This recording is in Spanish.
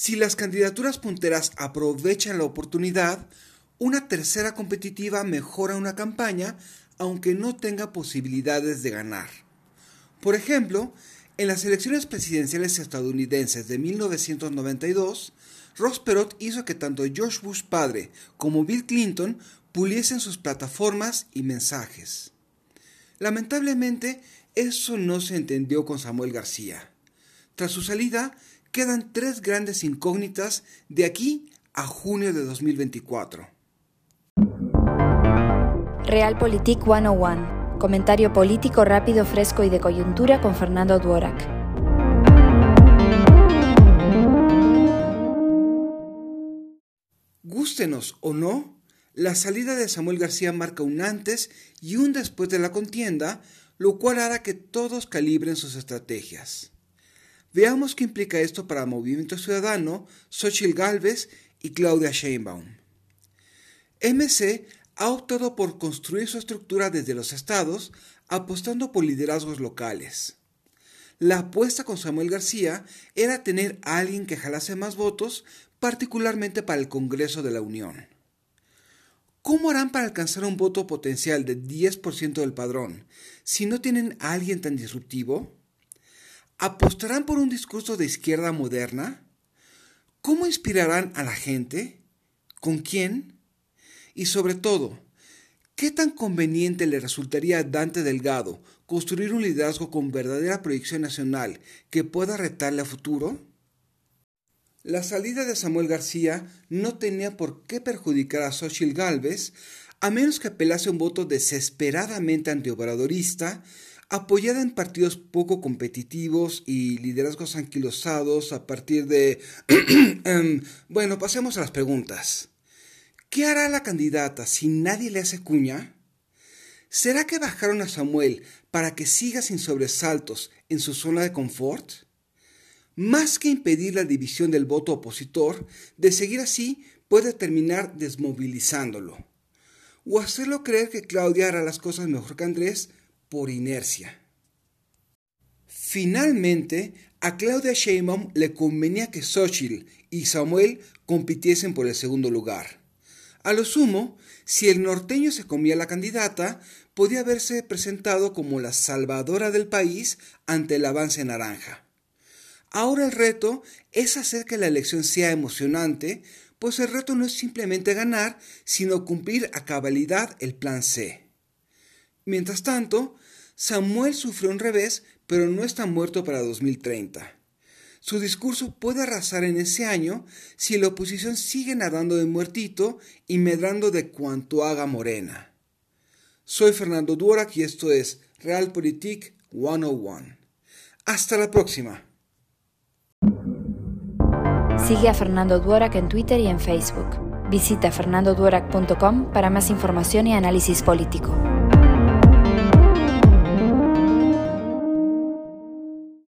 Si las candidaturas punteras aprovechan la oportunidad, una tercera competitiva mejora una campaña aunque no tenga posibilidades de ganar. Por ejemplo, en las elecciones presidenciales estadounidenses de 1992, Ross Perot hizo que tanto George Bush padre como Bill Clinton puliesen sus plataformas y mensajes. Lamentablemente, eso no se entendió con Samuel García. Tras su salida, quedan tres grandes incógnitas de aquí a junio de 2024. Realpolitik 101. Comentario político rápido, fresco y de coyuntura con Fernando Duorak. Gústenos o no, la salida de Samuel García marca un antes y un después de la contienda, lo cual hará que todos calibren sus estrategias. Veamos qué implica esto para Movimiento Ciudadano, Xochitl Galvez y Claudia Sheinbaum. MC ha optado por construir su estructura desde los estados, apostando por liderazgos locales. La apuesta con Samuel García era tener a alguien que jalase más votos, particularmente para el Congreso de la Unión. ¿Cómo harán para alcanzar un voto potencial de 10% del padrón si no tienen a alguien tan disruptivo? ¿Apostarán por un discurso de izquierda moderna? ¿Cómo inspirarán a la gente? ¿Con quién? Y sobre todo, ¿qué tan conveniente le resultaría a Dante Delgado construir un liderazgo con verdadera proyección nacional que pueda retarle a futuro? La salida de Samuel García no tenía por qué perjudicar a Xochitl Galvez, a menos que apelase un voto desesperadamente antiobradorista apoyada en partidos poco competitivos y liderazgos anquilosados a partir de... Em, bueno, pasemos a las preguntas. ¿Qué hará la candidata si nadie le hace cuña? ¿Será que bajaron a Samuel para que siga sin sobresaltos en su zona de confort? Más que impedir la división del voto opositor, de seguir así puede terminar desmovilizándolo. O hacerlo creer que Claudia hará las cosas mejor que Andrés por inercia. Finalmente, a Claudia Sheinbaum le convenía que Xochitl y Samuel compitiesen por el segundo lugar. A lo sumo, si el norteño se comía la candidata, podía haberse presentado como la salvadora del país ante el avance naranja. Ahora el reto es hacer que la elección sea emocionante, pues el reto no es simplemente ganar, sino cumplir a cabalidad el plan C. Mientras tanto, Samuel sufrió un revés, pero no está muerto para 2030. Su discurso puede arrasar en ese año si la oposición sigue nadando de muertito y medrando de cuanto haga Morena. Soy Fernando Duorak y esto es Realpolitik 101. Hasta la próxima. Sigue a Fernando Duorak en Twitter y en Facebook. Visita fernandoduorak.com para más información y análisis político.